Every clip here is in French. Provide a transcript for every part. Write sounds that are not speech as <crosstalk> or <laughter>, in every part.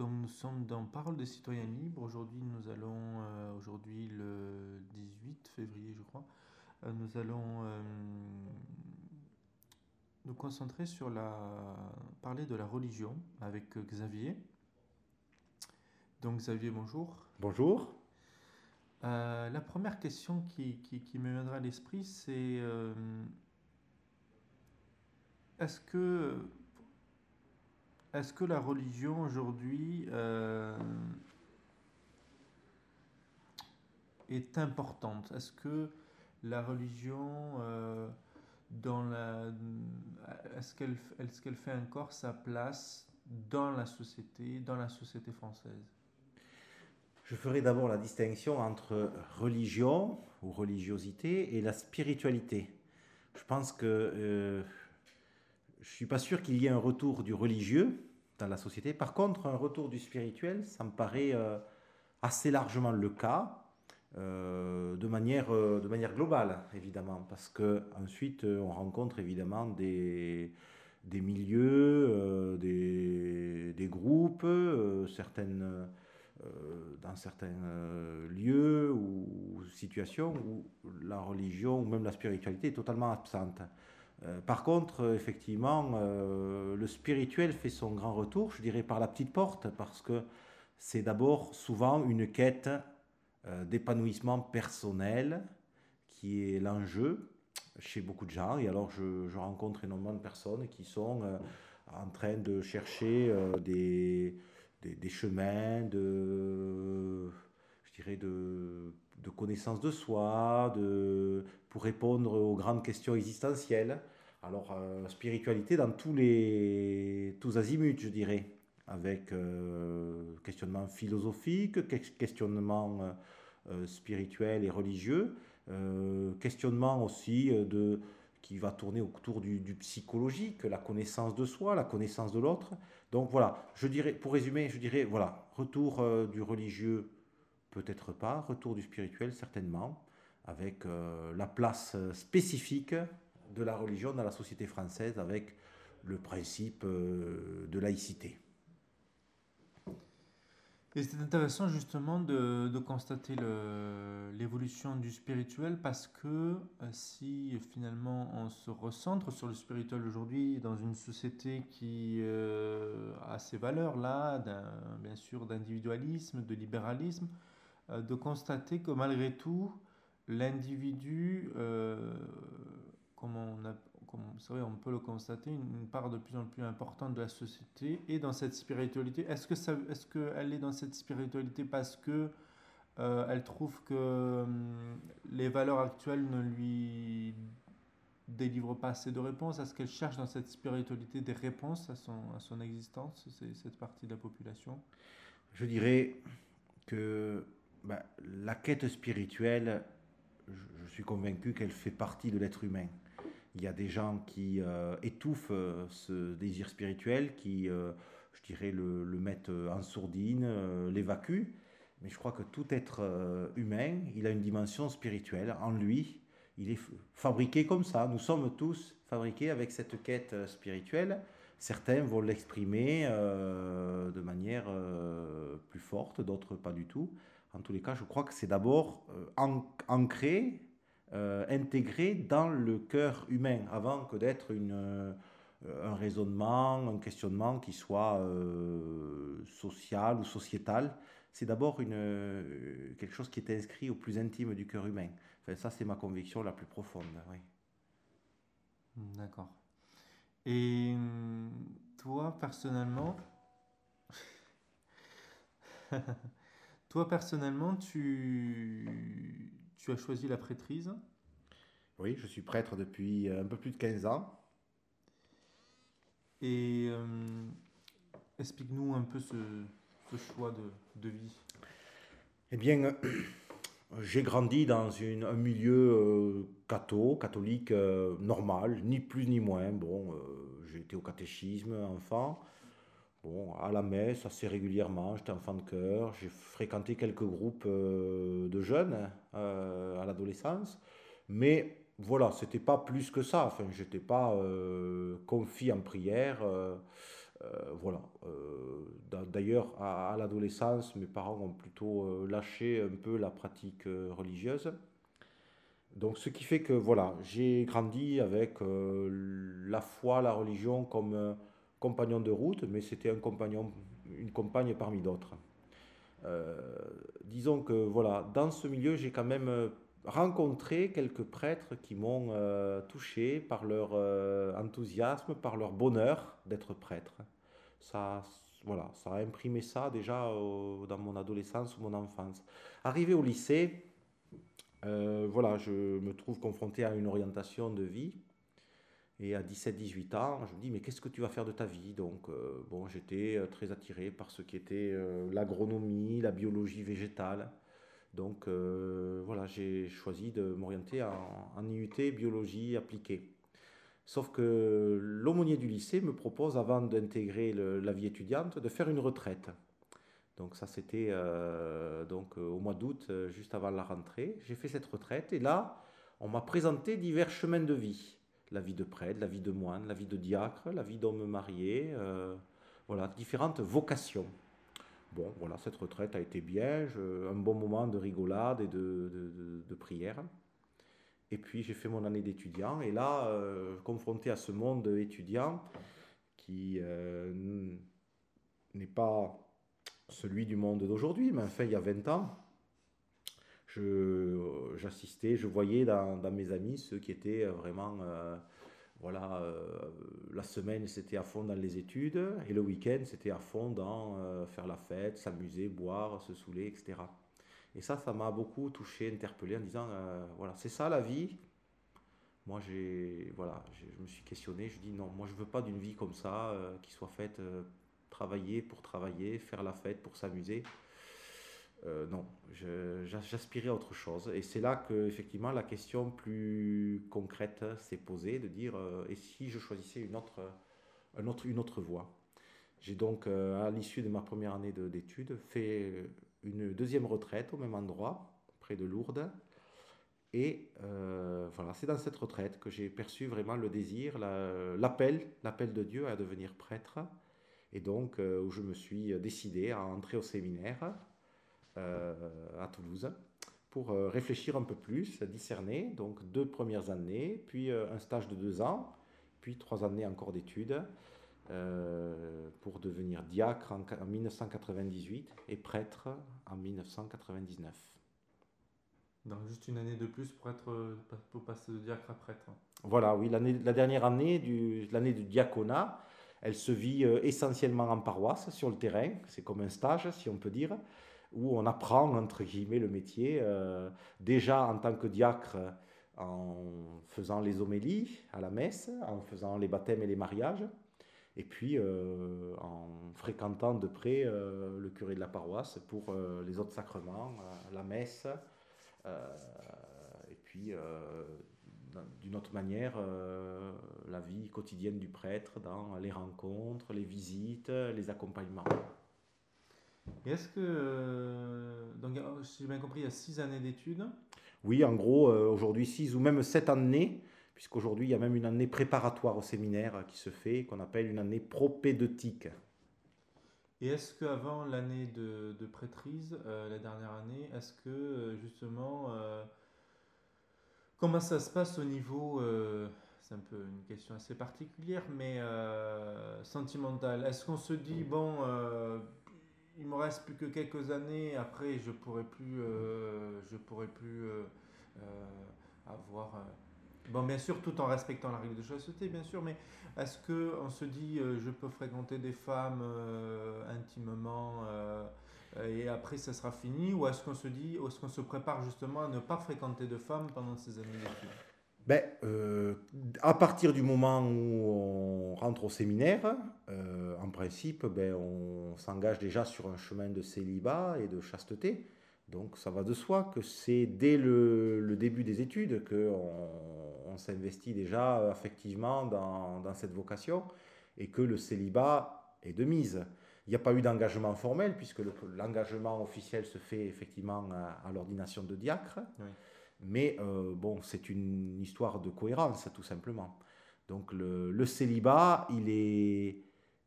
Donc nous sommes dans Parole des citoyens libres. Aujourd'hui, nous allons, euh, aujourd'hui le 18 février, je crois, euh, nous allons euh, nous concentrer sur la, parler de la religion avec Xavier. Donc Xavier, bonjour. Bonjour. la première question qui, qui, qui me viendra à l'esprit, c'est est-ce que est-ce que la religion aujourd'hui euh, est importante? Est-ce que la religion, euh, est-ce qu'elle fait encore sa place dans la société, dans la société française? Je ferai d'abord la distinction entre religion ou religiosité et la spiritualité. Je pense que euh, je suis pas sûr qu'il y ait un retour du religieux dans la société. Par contre, un retour du spirituel, ça me paraît euh, assez largement le cas, euh, de, manière, euh, de manière globale, évidemment, parce que ensuite on rencontre évidemment des, des milieux, des, des, groupes, certaines, dans certains lieux ou situations où la religion ou même la spiritualité est totalement absente. Euh, par contre, euh, effectivement, euh, le spirituel fait son grand retour, je dirais par la petite porte, parce que c'est d'abord souvent une quête d'épanouissement personnel qui est l'enjeu chez beaucoup de gens. Et alors, je, rencontre énormément de personnes qui sont en train de chercher des, des, chemins de, je dirais, de, de connaissance de soi, de, pour répondre aux grandes questions existentielles. Alors, euh, spiritualité dans tous les tous azimuts, je dirais, avec euh, questionnement philosophique, questionnement euh, euh, spirituel et religieux, questionnement aussi de qui va tourner autour du, du, psychologique, la connaissance de soi, la connaissance de l'autre. Donc voilà, je dirais, pour résumer, je dirais, voilà, retour du religieux, peut-être pas, retour du spirituel, certainement, avec la place spécifique de la religion dans la société française avec le principe euh, de laïcité. Et c'est intéressant justement de, constater l'évolution du spirituel parce que euh, si finalement on se recentre sur le spirituel aujourd'hui dans une société qui euh, a ces valeurs-là, bien sûr d'individualisme, de libéralisme, de constater que malgré tout, l'individu comme on, a, vrai, on peut le constater, une, part de plus en plus importante de la société et dans cette spiritualité. Est-ce que ça, est-ce qu'elle est dans cette spiritualité parce que euh, elle trouve que hum, les valeurs actuelles ne lui délivrent pas assez de réponses? Est-ce qu'elle cherche dans cette spiritualité des réponses à son, à son existence, cette partie de la population? Je dirais que bah, la quête spirituelle, je suis convaincu qu'elle fait partie de l'être humain. Il y a des gens qui euh, étouffent euh, ce désir spirituel, qui, euh, je dirais, le, le, mettent en sourdine, l'évacuent. Mais je crois que tout être humain, il a une dimension spirituelle en lui. Il est fabriqué comme ça. Nous sommes tous fabriqués avec cette quête spirituelle. Certains vont l'exprimer de manière plus forte, d'autres pas du tout. En tous les cas, je crois que c'est d'abord ancré euh, intégré dans le cœur humain avant que d'être une, euh, un raisonnement, un questionnement qui soit euh, social ou sociétal. C'est d'abord une, quelque chose qui est inscrit au plus intime du cœur humain. Ça, c'est ma conviction la plus profonde. Oui. D'accord. Et toi, personnellement, <laughs> toi, personnellement, tu, tu as choisi la prêtrise? Oui, je suis prêtre depuis un peu plus de 15 ans. Et euh, explique-nous un peu ce, choix de, vie. Eh bien, euh, <clears throat> j'ai grandi dans une, un milieu euh, catho, catholique normal, ni plus ni moins. Bon, j'ai été au catéchisme enfant. Bon, à la messe assez régulièrement, j'étais enfant de cœur, j'ai fréquenté quelques groupes euh, de jeunes euh, à l'adolescence, mais voilà, c'était pas plus que ça. Enfin, j'étais pas euh, confit en prière voilà. D'ailleurs, à, l'adolescence, mes parents ont plutôt lâché un peu la pratique religieuse. Donc, ce qui fait que voilà, j'ai grandi avec la foi, la religion comme compagnon de route, mais c'était un compagnon, une compagne parmi d'autres. disons que voilà, dans ce milieu, j'ai quand même rencontré quelques prêtres qui m'ont euh, touché par leur euh, enthousiasme, par leur bonheur d'être prêtre. Ça, voilà, ça a imprimé ça déjà dans mon adolescence ou mon enfance. Arrivé au lycée, euh, voilà, je me trouve confronté à une orientation de vie. Et à 17-18 ans, je me dis, mais qu'est-ce que tu vas faire de ta vie? Donc, bon, j'étais très attiré par ce qui était l'agronomie, la biologie végétale. Donc euh, voilà, j'ai choisi de m'orienter en, IUT biologie appliquée. Sauf que l'aumônier du lycée me propose, avant d'intégrer la vie étudiante, de faire une retraite. Donc ça, c'était euh, donc euh, au mois d'août, juste avant la rentrée. J'ai fait cette retraite et là, on m'a présenté divers chemins de vie. La vie de prêtre, la vie de moine, la vie de diacre, la vie d'homme marié, voilà, différentes vocations. Bon, voilà, cette retraite a été bien, un bon moment de rigolade et de, prière. Et puis j'ai fait mon année d'étudiant, et là, euh, confronté à ce monde étudiant qui euh, n'est pas celui du monde d'aujourd'hui, mais enfin il y a 20 ans, j'assistais, je, voyais dans, mes amis ceux qui étaient vraiment euh, voilà, euh, la semaine c'était à fond dans les études et le week-end c'était à fond dans euh, faire la fête, s'amuser, boire, se saouler, etc. Et ça, ça m'a beaucoup touché, interpellé en disant euh, voilà, c'est ça la vie. Moi, j'ai, voilà, je me suis questionné, je dis non, moi je veux pas d'une vie comme ça qui soit faite travailler pour travailler, faire la fête pour s'amuser. Euh, non, j'aspirais à autre chose. Et c'est là que effectivement la question plus concrète s'est posée, de dire euh, et si je choisissais une autre, un autre, une autre voie? J'ai donc, euh, à l'issue de ma première année d'études, fait une deuxième retraite au même endroit, près de Lourdes. Et voilà, c'est dans cette retraite que j'ai perçu vraiment le désir, l'appel, l'appel de Dieu à devenir prêtre. Et donc, où je me suis décidé à entrer au séminaire à Toulouse pour euh, réfléchir un peu plus, discerner. Donc deux premières années, puis euh, un stage de deux ans, puis trois années encore d'études pour devenir diacre en, 1998 et prêtre en 1999. Donc juste une année de plus pour, être, pour passer de diacre à prêtre. Voilà, oui, la dernière année, du, l'année du diaconat, elle se vit essentiellement en paroisse, sur le terrain. C'est comme un stage, si on peut dire où on apprend, entre le métier, euh, déjà en tant que diacre, en faisant les homélies à la messe, en faisant les baptêmes et les mariages, et puis euh, en fréquentant de près euh, le curé de la paroisse pour les autres sacrements, la messe, et puis d'une autre manière la vie quotidienne du prêtre dans les rencontres, les visites, les accompagnements. Et est-ce que, euh, donc, si j'ai bien compris, il y a six années d'études Oui, en gros, euh, aujourd'hui six ou même sept années, puisqu'aujourd'hui il y a même une année préparatoire au séminaire qui se fait, qu'on appelle une année propédeutique. Et est-ce qu'avant l'année de, de, prêtrise, euh, la dernière année, est-ce que justement, comment ça se passe au niveau, c'est un peu une question assez particulière, mais sentimentale? Est-ce qu'on se dit, bon, il me reste plus que quelques années. Après, je pourrais plus, euh, je pourrais plus euh, euh, avoir. Bon, bien sûr, tout en respectant la règle de chasteté, bien sûr, mais est-ce que on se dit, je peux fréquenter des femmes intimement et après ça sera fini, ou est-ce qu'on se dit, ou est-ce qu'on se prépare justement à ne pas fréquenter de femmes pendant ces années d'études? Ben, euh, à partir du moment où on rentre au séminaire, euh, en principe, ben, on s'engage déjà sur un chemin de célibat et de chasteté. Donc ça va de soi que c'est dès le, début des études qu'on on, s'investit déjà effectivement dans, cette vocation et que le célibat est de mise. Il n'y a pas eu d'engagement formel puisque l'engagement officiel se fait effectivement à, l'ordination de diacre. Mais euh, bon, c'est une histoire de cohérence, tout simplement. Donc le, célibat, il est,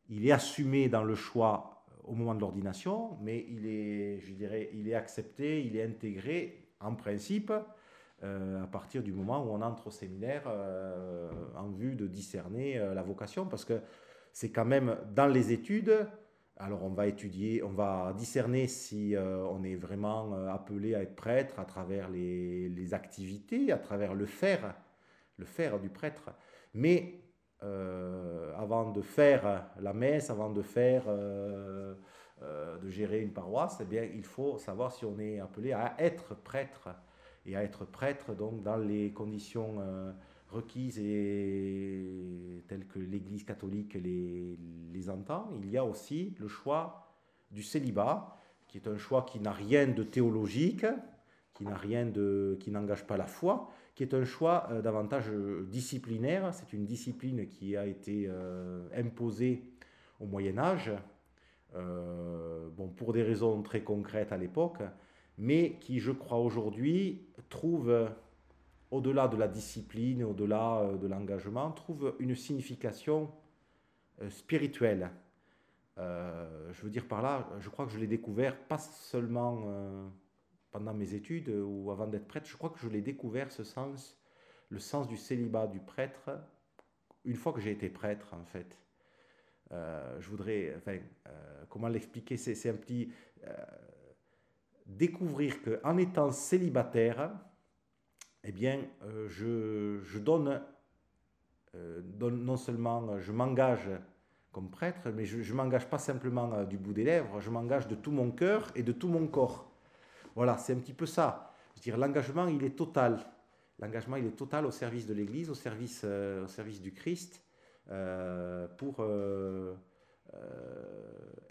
il est assumé dans le choix au moment de l'ordination, mais il est, je dirais, il est accepté, il est intégré en principe euh, à partir du moment où on entre au séminaire euh, en vue de discerner euh, la vocation, parce que c'est quand même dans les études, alors on va étudier, on va discerner si on est vraiment appelé à être prêtre à travers les, activités, à travers le faire, le faire du prêtre. Mais avant de faire la messe, avant de faire, de gérer une paroisse, eh bien, il faut savoir si on est appelé à être prêtre et à être prêtre donc dans les conditions euh, requises et telles que l'Église catholique les, entend. Il y a aussi le choix du célibat, qui est un choix qui n'a rien de théologique, qui n'a rien de, qui n'engage pas la foi, qui est un choix euh, davantage disciplinaire. C'est une discipline qui a été euh, imposée au Moyen Âge, bon, pour des raisons très concrètes à l'époque, mais qui, je crois, aujourd'hui, trouve, au-delà de la discipline, au-delà euh, de l'engagement, trouve une signification euh, spirituelle. Euh, je veux dire par là, je crois que je l'ai découvert pas seulement pendant mes études ou avant d'être prêtre, je crois que je l'ai découvert ce sens, le sens du célibat du prêtre, une fois que j'ai été prêtre en fait. je voudrais, enfin, comment l'expliquer C'est un petit découvrir qu'en étant célibataire, eh bien, euh, je, euh, donne, non seulement je m'engage comme prêtre, mais je ne m'engage pas simplement euh, du bout des lèvres, je m'engage de tout mon cœur et de tout mon corps. Voilà, c'est un petit peu ça. Je veux dire, l'engagement, il est total. L'engagement, il est total au service de l'Église, au service, du Christ, pour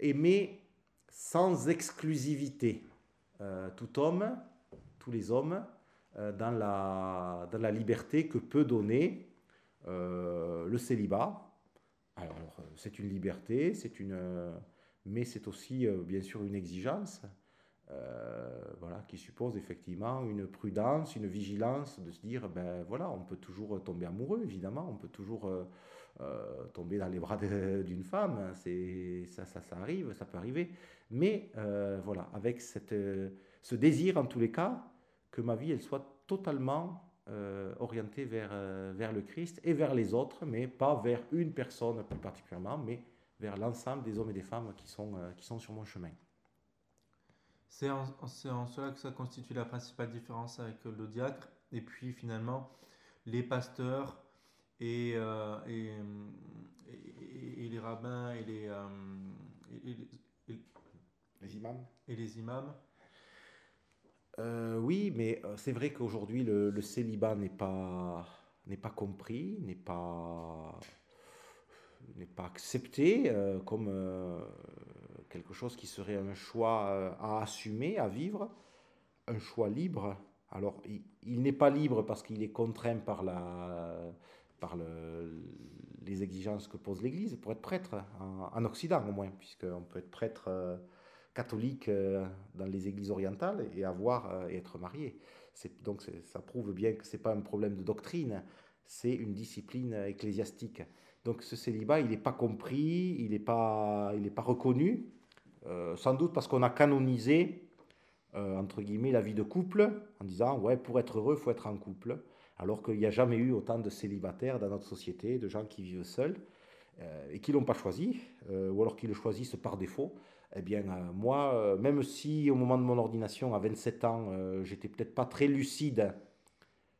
aimer sans exclusivité. Euh, tout homme, tous les hommes, euh, dans, la, dans la liberté que peut donner euh, le célibat. Alors, c'est une liberté, c'est une, mais c'est aussi bien sûr une exigence. voilà, qui suppose effectivement une prudence, une vigilance, de se dire, ben voilà, on peut toujours tomber amoureux, évidemment, on peut toujours tomber dans les bras d'une femme, c'est ça, ça, ça arrive, ça peut arriver, mais euh, voilà, avec cette, euh, ce désir en tous les cas que ma vie elle soit totalement euh, orientée vers, vers le Christ et vers les autres, mais pas vers une personne plus particulièrement, mais vers l'ensemble des hommes et des femmes qui sont, qui sont sur mon chemin. C'est en, en, cela que ça constitue la principale différence avec le diacre. Et puis finalement, les pasteurs et, et, et, les rabbins et les, les imams Et les imams euh, Oui, mais euh, c'est vrai qu'aujourd'hui, le, célibat n'est pas, pas compris, n'est pas, n'est pas accepté euh, comme quelque chose qui serait un choix à assumer, à vivre, un choix libre. Alors, il, n'est pas libre parce qu'il est contraint par, la, par le, les exigences que pose l'Église pour être prêtre, en, en Occident au moins, puisqu'on peut être prêtre catholique euh, dans les églises orientales et avoir euh, et être marié. Donc ça prouve bien que ce n'est pas un problème de doctrine, c'est une discipline ecclésiastique. Donc ce célibat, il n'est pas compris, il n'est pas, pas reconnu, euh, sans doute parce qu'on a canonisé, entre guillemets, la vie de couple, en disant, ouais, pour être heureux, il faut être en couple, alors qu'il n'y a jamais eu autant de célibataires dans notre société, de gens qui vivent seuls, et qui ne l'ont pas choisi, ou alors qui le choisissent par défaut eh bien, euh, moi, euh, même si au moment de mon ordination, à 27 ans, euh, j'étais peut-être pas très lucide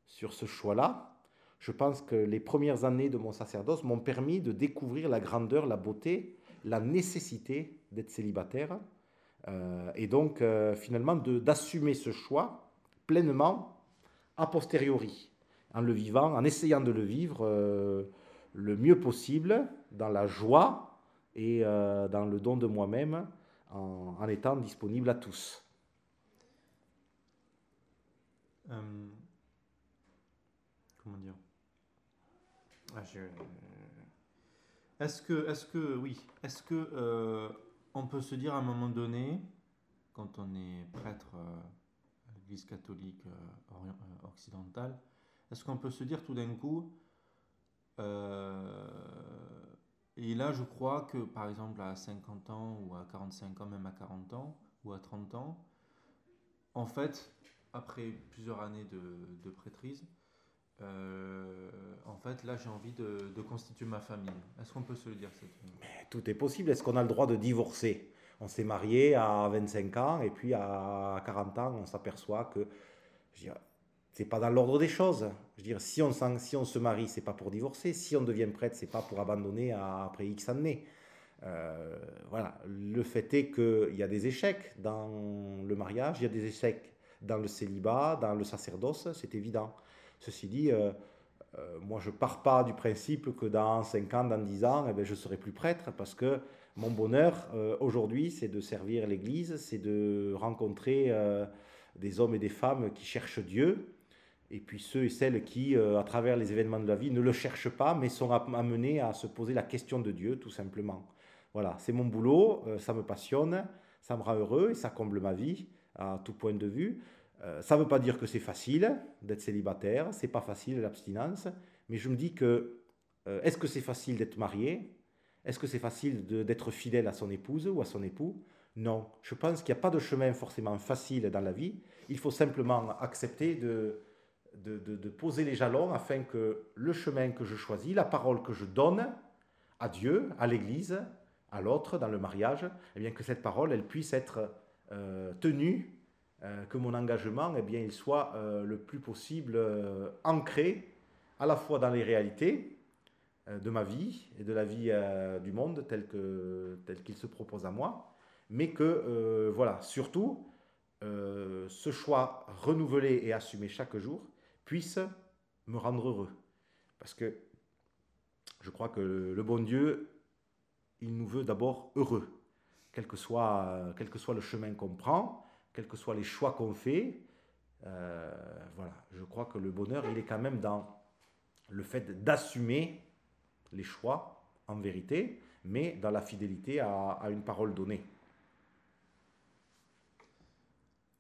sur ce choix-là, je pense que les premières années de mon sacerdoce m'ont permis de découvrir la grandeur, la beauté, la nécessité d'être célibataire, et donc finalement d'assumer ce choix pleinement a posteriori, en le vivant, en essayant de le vivre le mieux possible, dans la joie et dans le don de moi-même, en, étant disponible à tous. Euh, comment dire? Ah, Est-ce que, est-ce que, oui, est-ce que euh, on peut se dire à un moment donné, quand on est prêtre euh, à l'Église catholique occidentale, est-ce qu'on peut se dire tout d'un coup, Et là, je crois que, par exemple, à 50 ans ou à 45 ans, même à 40 ans ou à 30 ans, en fait, après plusieurs années de, prêtrise, euh, en fait, là, j'ai envie de, de, constituer ma famille. Est-ce qu'on peut se le dire cette Mais Tout est possible. Est-ce qu'on a le droit de divorcer? On s'est marié à 25 ans et puis à 40 ans, on s'aperçoit que c'est pas dans l'ordre des choses. Je veux dire, si on, se marie, c'est pas pour divorcer. Si on devient prêtre, c'est pas pour abandonner après X années. Euh, voilà. Le fait est qu'il y a des échecs dans le mariage, il y a des échecs dans le célibat, dans le sacerdoce, c'est évident. Ceci dit, euh, euh, moi je pars pas du principe que dans 5 ans, dans 10 ans, eh ben, je serai plus prêtre parce que mon bonheur aujourd'hui, c'est de servir l'Église, c'est de rencontrer des hommes et des femmes qui cherchent Dieu, et puis ceux et celles qui, euh, à travers les événements de la vie, ne le cherchent pas, mais sont amenés à se poser la question de Dieu, tout simplement. Voilà, c'est mon boulot, euh, ça me passionne, ça me rend heureux et ça comble ma vie à tout point de vue. Euh, ça ne veut pas dire que c'est facile d'être célibataire, c'est pas facile l'abstinence, mais je me dis que est-ce que c'est facile d'être marié? Est-ce que c'est facile d'être fidèle à son épouse ou à son époux? Non, je pense qu'il n'y a pas de chemin forcément facile dans la vie. Il faut simplement accepter de, poser les jalons afin que le chemin que je choisis, la parole que je donne à Dieu, à l'Église, à l'autre dans le mariage, eh bien que cette parole, elle puisse être euh, tenue, euh, que mon engagement, eh bien, il soit euh, le plus possible ancré à la fois dans les réalités de ma vie et de la vie du monde tel tel qu'il se propose à moi, mais que voilà, surtout ce choix renouvelé et assumé chaque jour, puisse me rendre heureux. Parce que je crois que le bon Dieu, il nous veut d'abord heureux, quel que, soit, le chemin qu'on prend, quels que soient les choix qu'on fait. Euh, voilà, je crois que le bonheur, il est quand même dans le fait d'assumer les choix en vérité, mais dans la fidélité à une parole donnée.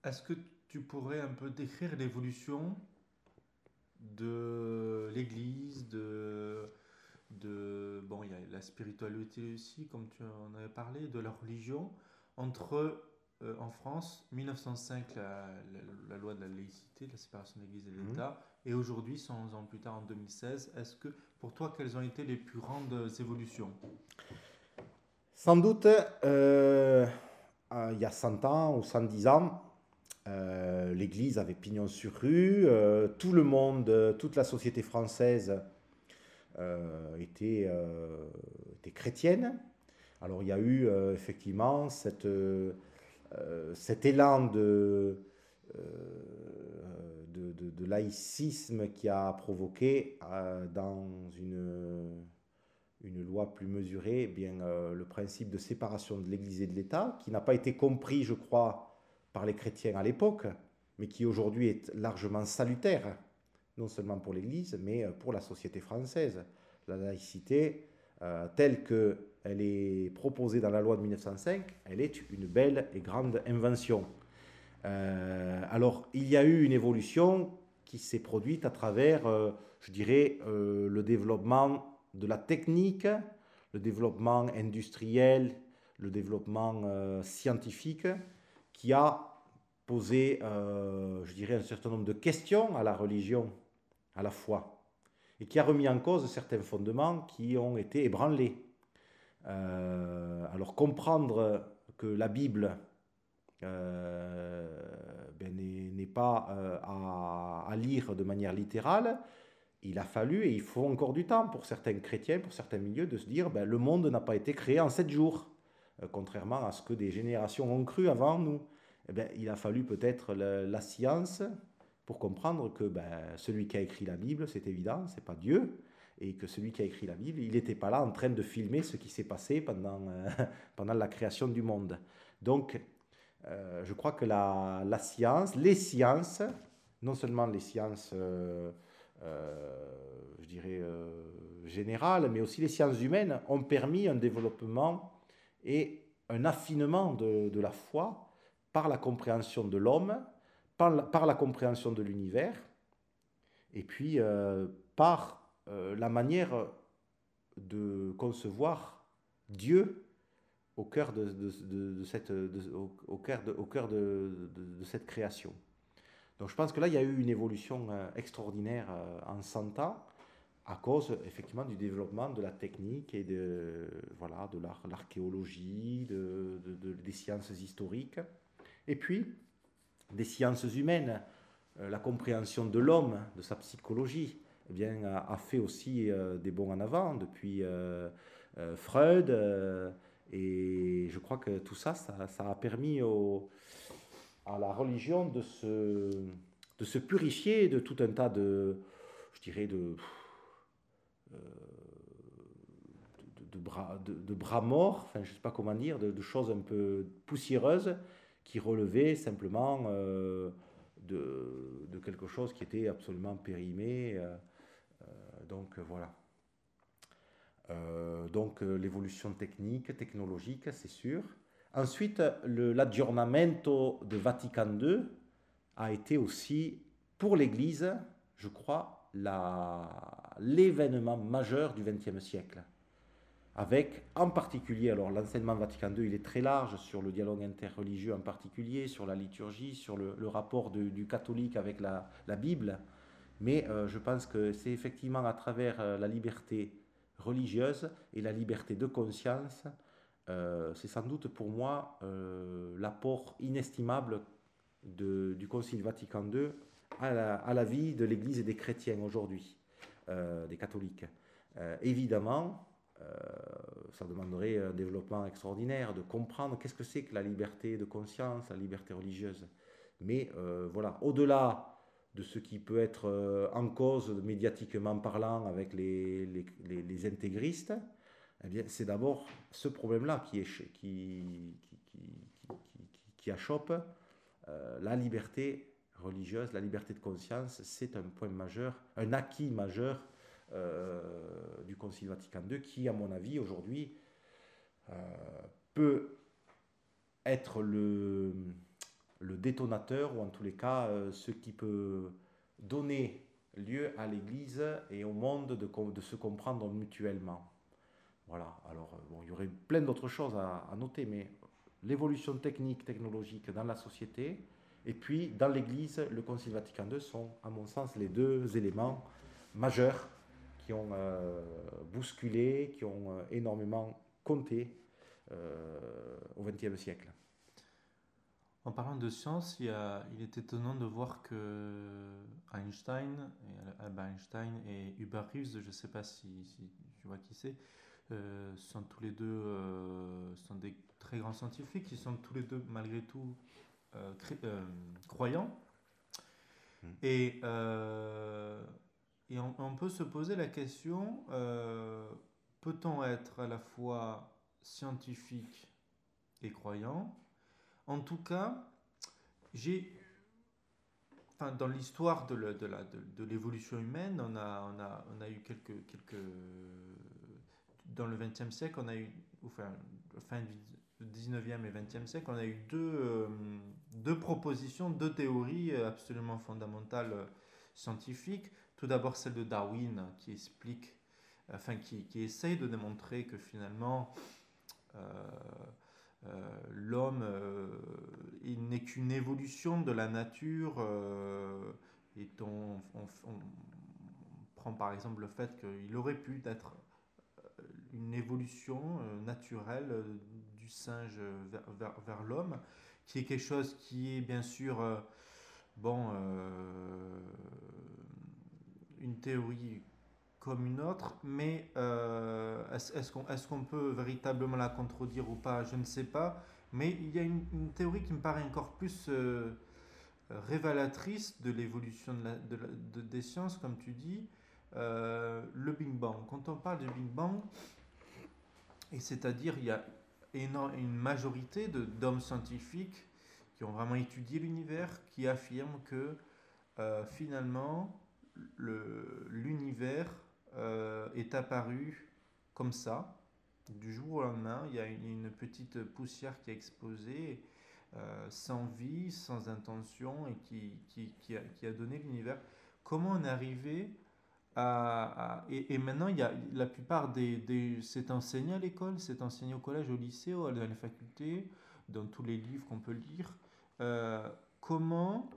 Est-ce que tu pourrais un peu décrire l'évolution de l'Église, de, de bon, il y a la spiritualité aussi, comme tu en avais parlé, de la religion, entre euh, en France 1905 la, la, loi de la laïcité, de la séparation de l'Église et de mhm. l'État, et aujourd'hui 100 ans plus tard en 2016. Est-ce que pour toi, quelles ont été les plus grandes évolutions? Sans doute, euh, il y a 100 ans ou 110 ans, euh, L'Église avait pignon sur rue, euh, tout le monde, euh, toute la société française était, était, chrétienne. Alors il y a eu effectivement cette, cet élan de, de, de, laïcisme qui a provoqué dans une, une loi plus mesurée eh bien, le principe de séparation de l'Église et de l'État, qui n'a pas été compris, je crois, par les chrétiens à l'époque, mais qui aujourd'hui est largement salutaire, non seulement pour l'Église, mais euh, pour la société française. La laïcité, euh, telle qu'elle est proposée dans la loi de 1905, elle est une belle et grande invention. Euh, alors, il y a eu une évolution qui s'est produite à travers, je dirais, le développement de la technique, le développement industriel, le développement scientifique, qui a posé, euh, je dirais, un certain nombre de questions à la religion, à la foi, et qui a remis en cause certains fondements qui ont été ébranlés. Euh, alors comprendre que la Bible euh, ben, n'est pas à, lire de manière littérale, il a fallu, et il faut encore du temps pour certains chrétiens, pour certains milieux, de se dire, ben, le monde n'a pas été créé en sept jours, contrairement à ce que des générations ont cru avant nous eh bien, il a fallu peut-être la, science pour comprendre que ben, celui qui a écrit la Bible, c'est évident, c'est pas Dieu, et que celui qui a écrit la Bible, il n'était pas là en train de filmer ce qui s'est passé pendant, euh, <laughs> pendant la création du monde. Donc, euh, je crois que la, science, les sciences, non seulement les sciences, euh, je dirais, générales, mais aussi les sciences humaines, ont permis un développement et un affinement de, la foi par la compréhension de l'homme, par, la, compréhension de l'univers, et puis euh, par euh, la manière de concevoir Dieu au cœur de, cette, au, cœur, au cœur de, cette création. Donc je pense que là, il y a eu une évolution euh, extraordinaire en 100 ans à cause effectivement du développement de la technique et de voilà de l'archéologie, de, des sciences historiques, et puis des sciences humaines, euh, la compréhension de l'homme, de sa psychologie, eh bien a, fait aussi des bons en avant depuis Freud. Et je crois que tout ça, ça, a permis à la religion de se, de se purifier de tout un tas de, je dirais, de, euh, de, bras, de, bras morts, enfin je ne sais pas comment dire, de, choses un peu poussiéreuses qui relevaient simplement euh, de, quelque chose qui était absolument périmé. Euh, donc voilà. Euh, donc euh, l'évolution technique, technologique, c'est sûr. Ensuite, l'aggiornamento de Vatican II a été aussi, pour l'Église, je crois, l'événement majeur du XXe siècle. Avec en particulier, alors l'enseignement Vatican II, il est très large sur le dialogue interreligieux en particulier, sur la liturgie, sur le, rapport du catholique avec la, Bible. Mais euh, je pense que c'est effectivement à travers la liberté religieuse et la liberté de conscience, euh, c'est sans doute pour moi euh, l'apport inestimable du Concile Vatican II à la, vie de l'Église et des chrétiens aujourd'hui, euh, des catholiques. évidemment, ça demanderait un développement extraordinaire de comprendre qu'est-ce que c'est que la liberté de conscience, la liberté religieuse. Mais voilà, au-delà de ce qui peut être euh, en cause médiatiquement parlant avec les, intégristes, eh bien, c'est d'abord ce problème-là qui, qui, qui, qui, achoppe euh, la liberté religieuse, la liberté de conscience, c'est un point majeur, un acquis majeur euh, du Concile Vatican II qui, à mon avis, aujourd'hui, peut être le, détonateur, ou en tous les cas euh, ce qui peut donner lieu à l'Église et au monde de, se comprendre mutuellement. Voilà, alors euh, bon, il y aurait plein d'autres choses à, noter, mais l'évolution technique, technologique dans la société, et puis dans l'Église, le Concile Vatican II sont, à mon sens, les deux éléments majeurs qui ont euh, bousculé, qui ont énormément compté au XXe siècle. En parlant de science, il, est étonnant de voir que Einstein, Albert Einstein et Hubert Reeves, je ne sais pas si, tu vois qui c'est, euh, sont tous les deux euh, sont des très grands scientifiques, ils sont tous les deux malgré tout euh, croyants. Hmm. Et, et on, on, peut se poser la question, peut-on être à la fois scientifique et croyant? En tout cas, j'ai. Enfin, dans l'histoire de, l'évolution humaine, on a, on, a, on a eu quelques, quelques. Dans le XXe siècle, on a eu. Enfin, fin du 19e et 20e siècle, on a eu deux, euh, deux propositions, deux théories absolument fondamentales euh, scientifiques. Tout d'abord, celle de Darwin qui explique, enfin, qui, qui essaye de démontrer que finalement. Euh, euh, l'homme euh, n'est qu'une évolution de la nature euh, et on, prend par exemple le fait qu'il aurait pu être une évolution naturelle singe vers, l'homme, qui est quelque chose qui est bien sûr, bon, une théorie comme une autre, mais euh, est-ce qu'on peut véritablement la contredire ou pas Je ne sais pas. Mais il y a une, théorie qui me paraît encore plus euh, révélatrice de l'évolution de de des sciences, comme tu dis, euh, le Big Bang. Quand on parle du Big Bang, et c'est-à-dire il y a une majorité d'hommes scientifiques qui ont vraiment étudié l'univers, qui affirment que finalement l'univers euh, est apparu comme ça. Du jour au lendemain, il y a une, petite poussière qui a explosé, euh, sans vie, sans intention, et qui, qui, qui, a, qui a, donné l'univers. Comment on et, maintenant, il y a, la plupart des, des c'est enseigné à l'école, c'est enseigné au collège, au lycée, dans les facultés, dans tous les livres qu'on peut lire. Euh, comment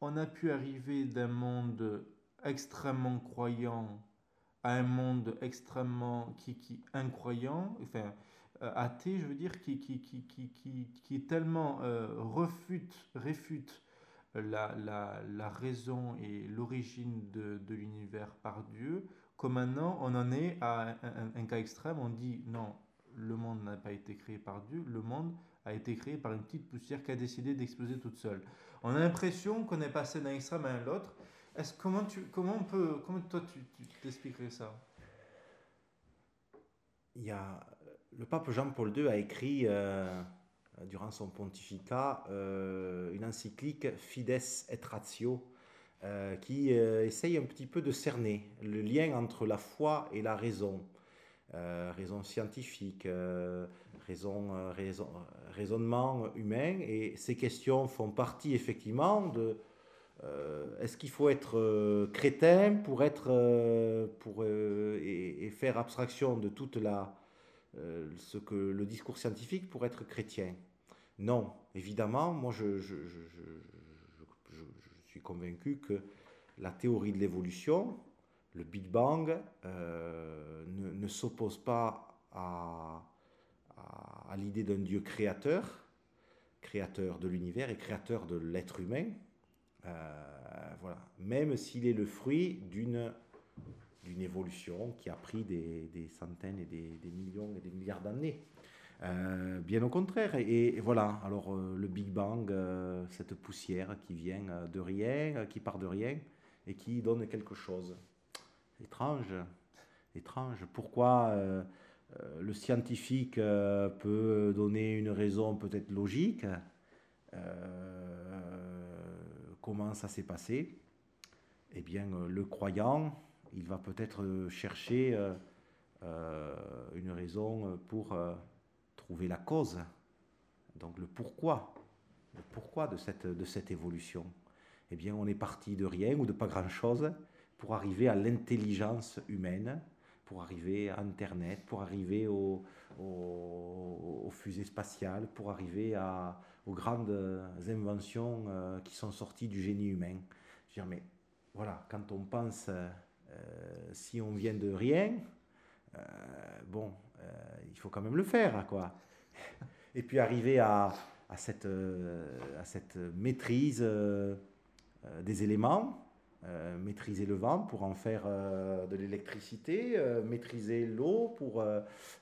on a pu arriver d'un monde extrêmement croyant à un monde extrêmement qui, qui incroyant, enfin euh, athée, je veux dire, qui, qui, qui, qui, qui, qui tellement euh, refute, réfute la, la, la raison et l'origine de, de l'univers par Dieu, que maintenant on en est à un, un, cas extrême, on dit non, le monde n'a pas été créé par Dieu, le monde a été créé par une petite poussière qui a décidé d'exploser toute seule. On a l'impression qu'on est passé d'un extrême à l'autre. Est-ce comment tu comment on peut comment toi tu t'expliquerais ça? Il y a le pape Jean-Paul II a écrit euh, durant son pontificat euh, une encyclique Fides et Ratio euh, qui essaye un petit peu de cerner le lien entre la foi et la raison, raison scientifique, raison, raison, raisonnement humain. Et ces questions font partie effectivement de est-ce qu'il faut être chrétien pour être pour et, faire abstraction de toute la euh, ce que le discours scientifique pour être chrétien. Non, évidemment, moi je, suis convaincu que la théorie de l'évolution, le Big Bang, euh, ne, s'oppose pas à l'idée d'un Dieu créateur, créateur de l'univers et créateur de l'être humain. Euh, voilà. Même s'il est le fruit d'une d'une évolution qui a pris des, centaines et des, des, millions et des milliards d'années. Euh, bien au contraire. Et, voilà, alors euh, le Big Bang, euh, cette poussière qui vient de rien, qui part de rien et qui donne quelque chose. Étrange, étrange. Pourquoi le scientifique peut donner une raison peut-être logique Comment ça s'est passé? Eh bien, le croyant il va peut-être euh, chercher euh, euh, une raison pour trouver la cause, donc le pourquoi, le pourquoi de cette, de cette évolution. Eh bien, on est parti de rien ou de pas grand-chose pour arriver à l'intelligence humaine, pour arriver à Internet, pour arriver aux au, au fusées spatiales, pour arriver à, aux grandes inventions qui sont sorties du génie humain. Je veux dire, mais voilà, quand on pense si on vient de rien, euh, bon, euh, il faut quand même le faire, quoi. Et puis arriver à cette maîtrise des éléments, maîtriser le vent pour en faire de l'électricité, maîtriser l'eau pour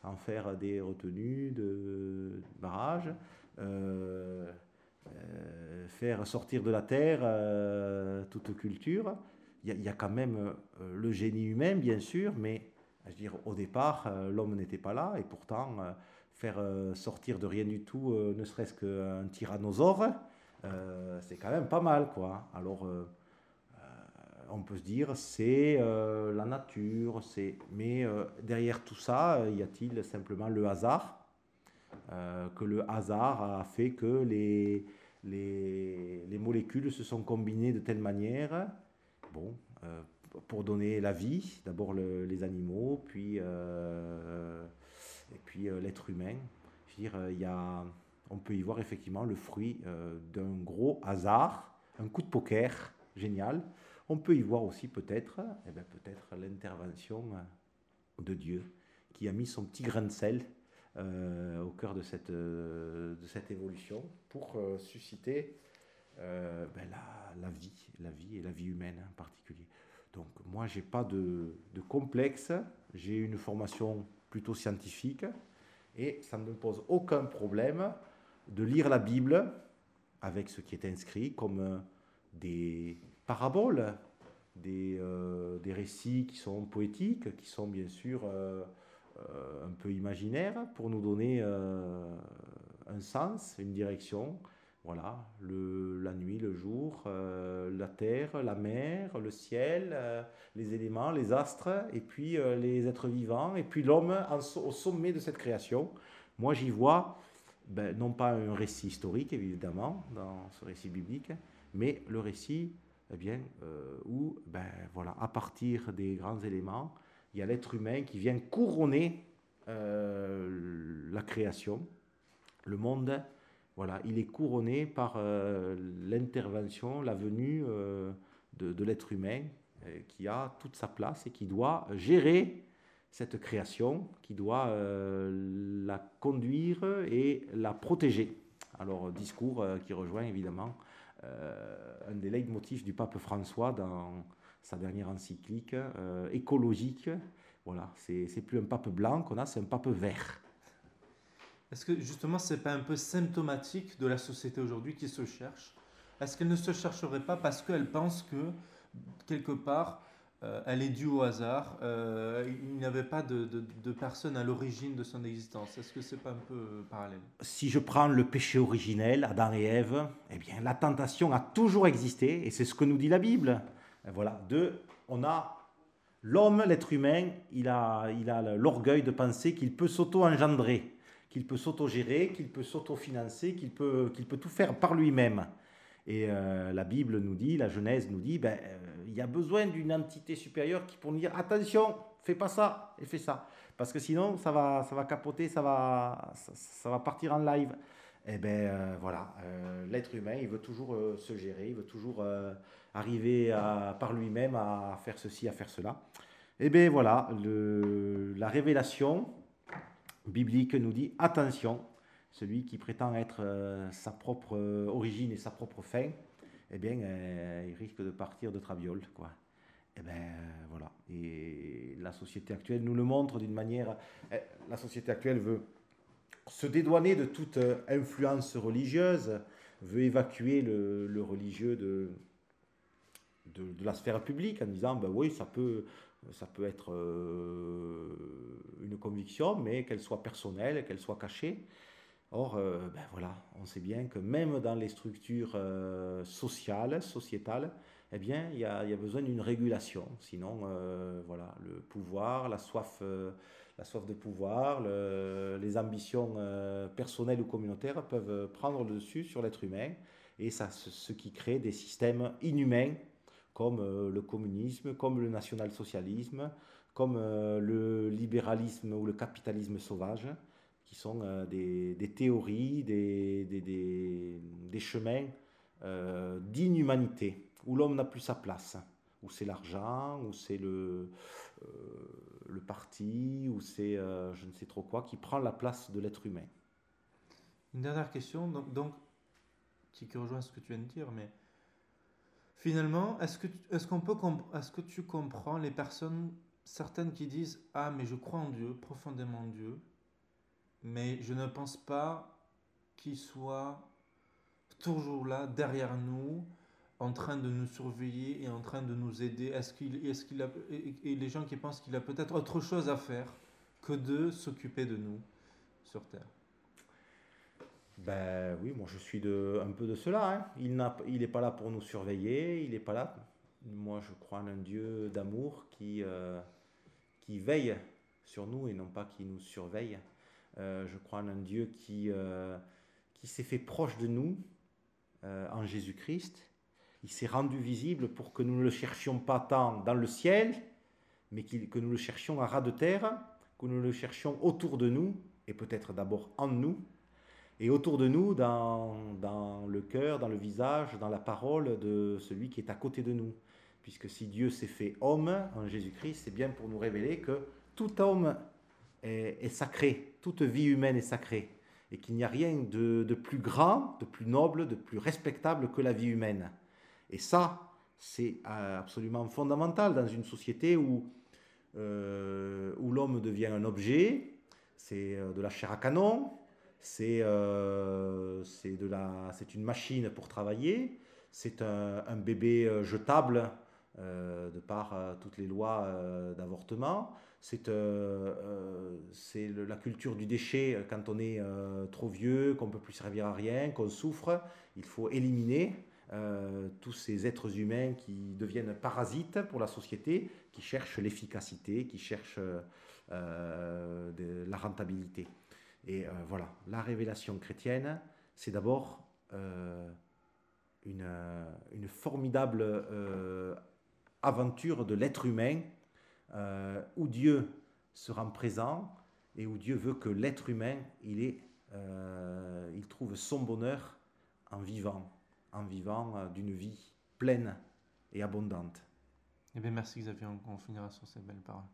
en faire des retenues de barrages, faire sortir de la terre toute culture il y, a quand même euh, le génie humain, bien sûr, mais je veux dire, au départ, euh, l'homme n'était pas là, et pourtant, euh, faire sortir de rien du tout, ne serait-ce qu'un tyrannosaure, c'est quand même pas mal, quoi. Alors, on peut se dire, c'est la nature, c'est... mais derrière tout ça, y a-t-il simplement le hasard Que le hasard a fait que les, les, les molécules se sont combinées de telle manière bon, euh, pour donner la vie, d'abord les animaux, puis, euh, et puis euh, l'être humain. Je veux dire, y a, on peut y voir effectivement le fruit d'un gros hasard, un coup de poker génial. On peut y voir aussi peut-être eh ben, peut-être l'intervention de Dieu qui a mis son petit grain de sel au cœur de cette, de cette évolution pour susciter euh, ben la, vie, la vie et la vie humaine en particulier. Donc moi, j'ai pas de, complexe, j'ai une formation plutôt scientifique et ça ne me pose aucun problème de lire la Bible avec ce qui est inscrit comme euh, des paraboles, des, euh, des récits qui sont poétiques, qui sont bien sûr un peu imaginaires pour nous donner un sens, une direction voilà, le, la nuit, le jour, euh, la terre, la mer, le ciel, euh, les éléments, les astres, et puis euh, les êtres vivants, et puis l'homme au sommet de cette création. Moi, j'y vois ben, non pas un récit historique, évidemment, dans ce récit biblique, mais le récit eh bien, où, ben, voilà, à partir des grands éléments, il y a l'être humain qui vient couronner la création, le monde. Voilà, il est couronné par l'intervention, la venue de l'être humain qui a toute sa place et qui doit gérer cette création, qui doit euh, la conduire et la protéger. Alors, discours euh, qui rejoint évidemment euh, un des leitmotifs du pape François dans sa dernière encyclique écologique. Voilà, c'est plus un pape blanc qu'on a, c'est un pape vert. Est-ce que justement, c'est pas un peu symptomatique de la société aujourd'hui qui se cherche? Est-ce qu'elle ne se chercherait pas parce qu'elle pense que quelque part, euh, elle est due au hasard. Euh, il n'y avait pas de, personne à l'origine de son existence? Est-ce que c'est pas un peu euh, parallèle? Si je prends le péché originel, Adam et Ève, eh bien, la tentation a toujours existé, et c'est ce que nous dit la Bible. Voilà. Deux, on a l'homme, l'être humain, il a l'orgueil de penser qu'il peut s'auto-engendrer, qu'il peut s'auto-gérer, qu'il peut s'auto-financer, qu'il peut, qu'il peut tout faire par lui-même. Et la Bible nous dit, la Genèse nous dit, ben, il y a besoin d'une entité supérieure qui pour nous dire attention, fais pas ça et fais ça. Parce que sinon, ça va, ça va capoter, ça va, ça, va partir en live. Et eh ben euh, voilà, euh, l'être humain, il veut toujours euh, se gérer, il veut toujours arriver par lui-même à faire ceci, à faire cela. Et eh bien voilà, la révélation biblique nous dit attention, celui qui prétend être sa propre origine et sa propre fin, eh bien, euh, il risque de partir de traviole, quoi. Eh bien, euh, voilà. Et la société actuelle nous le montre d'une manière. Euh, la société actuelle veut se dédouaner de toute influence religieuse, veut évacuer le, religieux de, de, la sphère publique en disant ben oui, ça peut être une conviction, mais qu'elle soit personnelle, qu'elle soit cachée. Or, euh, ben voilà, on sait bien que même dans les structures euh, sociales, sociétales, eh bien, il y a, besoin d'une régulation. Sinon, euh, voilà, le pouvoir, la soif, la soif de pouvoir, les ambitions personnelles ou communautaires peuvent prendre le dessus sur l'être humain, et ça, ce qui crée des systèmes inhumains comme le communisme, comme le national-socialisme, comme le libéralisme ou le capitalisme sauvage qui sont euh, des, théories, des, des, des chemins euh, d'inhumanité, où l'homme n'a plus sa place, où c'est l'argent, où c'est le, euh, le parti, où c'est je ne sais trop quoi, qui prend la place de l'être humain. Une dernière question, donc, donc qui, rejoint ce que tu viens de dire, mais finalement, est-ce que, est-ce qu'on peut, est-ce que tu comprends les personnes, certaines qui disent Ah, mais je crois en Dieu, profondément en Dieu, mais je ne pense pas qu'il soit toujours là, derrière nous, en train de nous surveiller et en train de nous aider. Est-ce qu'il, est-ce qu'il a, et, les gens qui pensent qu'il a peut-être autre chose à faire que de s'occuper de nous sur Terre. Ben oui, moi je suis de, un peu de cela. Hein. Il n'a, il n'est pas là pour nous surveiller, il n'est pas là. Moi je crois en un Dieu d'amour qui, euh, qui veille sur nous et non pas qui nous surveille. Euh, je crois en un Dieu qui, euh, qui s'est fait proche de nous en Jésus-Christ. Il s'est rendu visible pour que nous ne le cherchions pas tant dans le ciel, mais que nous le cherchions à ras de terre, que nous le cherchions autour de nous, et peut-être d'abord en nous, et autour de nous, dans, dans le cœur, dans le visage, dans la parole de celui qui est à côté de nous. Puisque si Dieu s'est fait homme en Jésus-Christ, c'est bien pour nous révéler que tout homme est, sacré, toute vie humaine est sacrée, et qu'il n'y a rien de, plus grand, de plus noble, de plus respectable que la vie humaine. Et ça, c'est euh, absolument fondamental dans une société où, euh, où l'homme devient un objet, c'est euh, de la chair à canon, c'est c'est une machine pour travailler, c'est un, bébé jetable de par toutes les lois d'avortement c'est euh, euh la culture du déchet euh, quand on est euh, trop vieux, qu'on ne peut plus servir à rien, qu'on souffre. Il faut éliminer tous ces êtres humains qui deviennent parasites pour la société, qui cherchent l'efficacité, qui cherchent de, la rentabilité. Et voilà, la révélation chrétienne, c'est d'abord une, une formidable aventure de l'être humain où Dieu se rend présent et où Dieu veut que l'être humain, il, est, il trouve son bonheur en vivant, en vivant d'une vie pleine et abondante. Eh bien, merci Xavier, on finira sur ces belles paroles.